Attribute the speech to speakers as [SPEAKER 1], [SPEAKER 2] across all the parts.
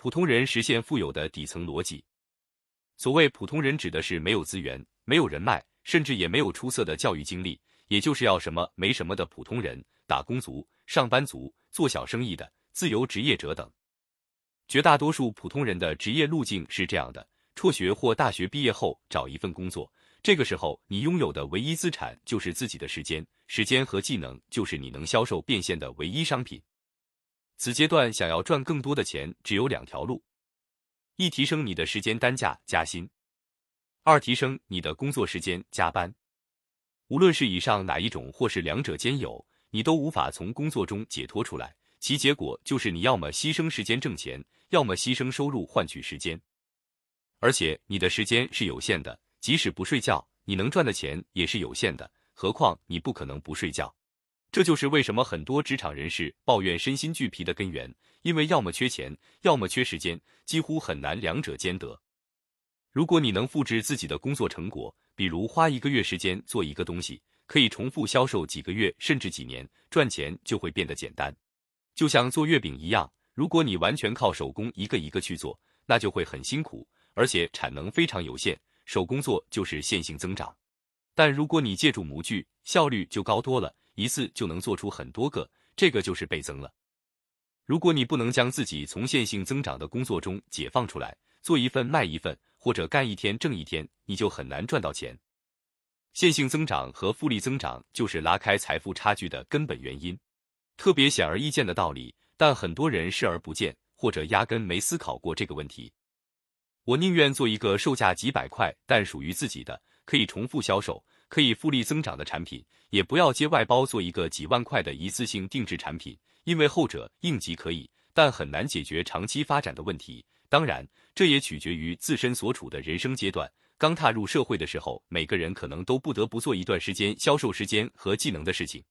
[SPEAKER 1] 普通人实现富有的底层逻辑。所谓普通人，指的是没有资源、没有人脉，甚至也没有出色的教育经历，也就是要什么没什么的普通人、打工族、上班族、做小生意的、自由职业者等。绝大多数普通人的职业路径是这样的：辍学或大学毕业后找一份工作。这个时候，你拥有的唯一资产就是自己的时间，时间和技能就是你能销售变现的唯一商品。此阶段想要赚更多的钱，只有两条路：一提升你的时间单价加薪；二提升你的工作时间加班。无论是以上哪一种，或是两者兼有，你都无法从工作中解脱出来。其结果就是你要么牺牲时间挣钱，要么牺牲收入换取时间。而且你的时间是有限的。即使不睡觉，你能赚的钱也是有限的。何况你不可能不睡觉，这就是为什么很多职场人士抱怨身心俱疲的根源。因为要么缺钱，要么缺时间，几乎很难两者兼得。如果你能复制自己的工作成果，比如花一个月时间做一个东西，可以重复销售几个月甚至几年，赚钱就会变得简单。就像做月饼一样，如果你完全靠手工一个一个去做，那就会很辛苦，而且产能非常有限。手工做就是线性增长，但如果你借助模具，效率就高多了，一次就能做出很多个，这个就是倍增了。如果你不能将自己从线性增长的工作中解放出来，做一份卖一份，或者干一天挣一天，你就很难赚到钱。线性增长和复利增长就是拉开财富差距的根本原因，特别显而易见的道理，但很多人视而不见，或者压根没思考过这个问题。我宁愿做一个售价几百块但属于自己的、可以重复销售、可以复利增长的产品，也不要接外包做一个几万块的一次性定制产品，因为后者应急可以，但很难解决长期发展的问题。当然，这也取决于自身所处的人生阶段。刚踏入社会的时候，每个人可能都不得不做一段时间销售时间和技能的事情。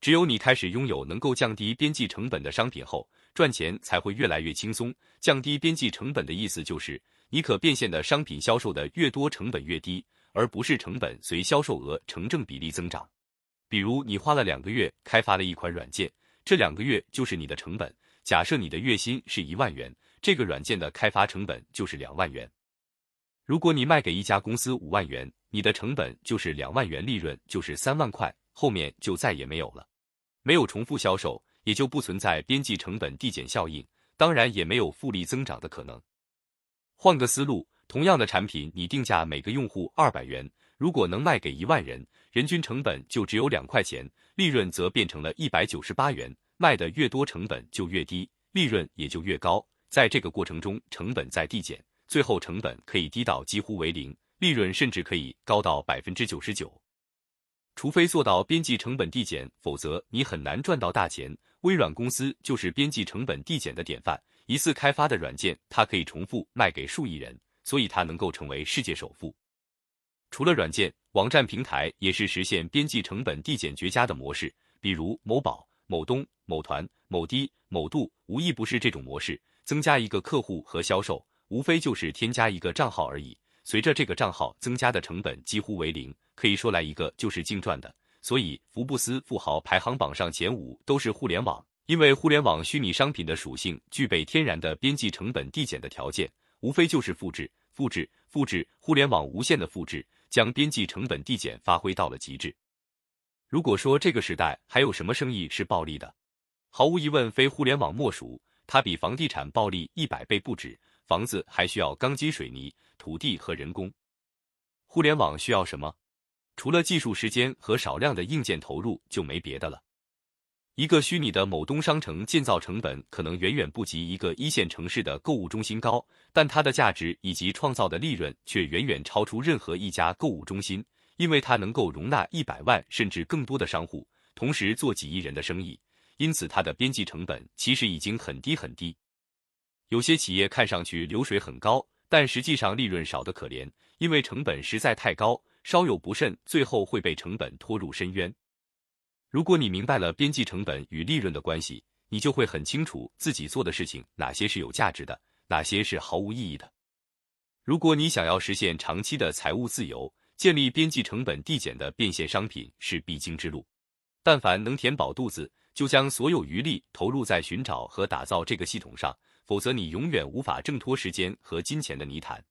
[SPEAKER 1] 只有你开始拥有能够降低边际成本的商品后，赚钱才会越来越轻松。降低边际成本的意思就是，你可变现的商品销售的越多，成本越低，而不是成本随销售额成正比例增长。比如，你花了两个月开发了一款软件，这两个月就是你的成本。假设你的月薪是一万元，这个软件的开发成本就是两万元。如果你卖给一家公司五万元，你的成本就是两万元，利润就是三万块，后面就再也没有了。没有重复销售，也就不存在边际成本递减效应，当然也没有复利增长的可能。换个思路，同样的产品，你定价每个用户二百元，如果能卖给一万人，人均成本就只有两块钱，利润则变成了一百九十八元。卖的越多，成本就越低，利润也就越高。在这个过程中，成本在递减，最后成本可以低到几乎为零，利润甚至可以高到百分之九十九。除非做到边际成本递减，否则你很难赚到大钱。微软公司就是边际成本递减的典范。一次开发的软件，它可以重复卖给数亿人，所以它能够成为世界首富。除了软件，网站平台也是实现边际成本递减绝佳的模式。比如某宝、某东、某团、某滴、某度，无一不是这种模式。增加一个客户和销售，无非就是添加一个账号而已。随着这个账号增加的成本几乎为零。可以说来一个就是净赚的，所以福布斯富豪排行榜上前五都是互联网，因为互联网虚拟商品的属性具备天然的边际成本递减的条件，无非就是复制、复制、复制，互联网无限的复制，将边际成本递减发挥到了极致。如果说这个时代还有什么生意是暴利的，毫无疑问非互联网莫属，它比房地产暴利一百倍不止，房子还需要钢筋水泥、土地和人工，互联网需要什么？除了技术、时间和少量的硬件投入，就没别的了。一个虚拟的某东商城建造成本可能远远不及一个一线城市的购物中心高，但它的价值以及创造的利润却远远超出任何一家购物中心，因为它能够容纳一百万甚至更多的商户，同时做几亿人的生意，因此它的边际成本其实已经很低很低。有些企业看上去流水很高，但实际上利润少得可怜，因为成本实在太高。稍有不慎，最后会被成本拖入深渊。如果你明白了边际成本与利润的关系，你就会很清楚自己做的事情哪些是有价值的，哪些是毫无意义的。如果你想要实现长期的财务自由，建立边际成本递减的变现商品是必经之路。但凡能填饱肚子，就将所有余力投入在寻找和打造这个系统上。否则你永远无法挣脱时间和金钱的泥潭。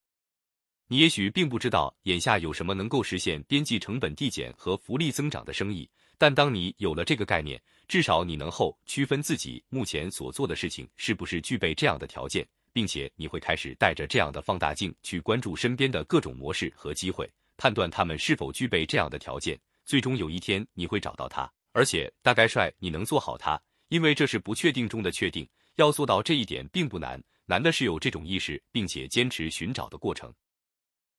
[SPEAKER 1] 你也许并不知道眼下有什么能够实现边际成本递减和福利增长的生意，但当你有了这个概念，至少你能后区分自己目前所做的事情是不是具备这样的条件，并且你会开始带着这样的放大镜去关注身边的各种模式和机会，判断他们是否具备这样的条件。最终有一天你会找到它，而且大概率你能做好它，因为这是不确定中的确定。要做到这一点并不难，难的是有这种意识，并且坚持寻找的过程。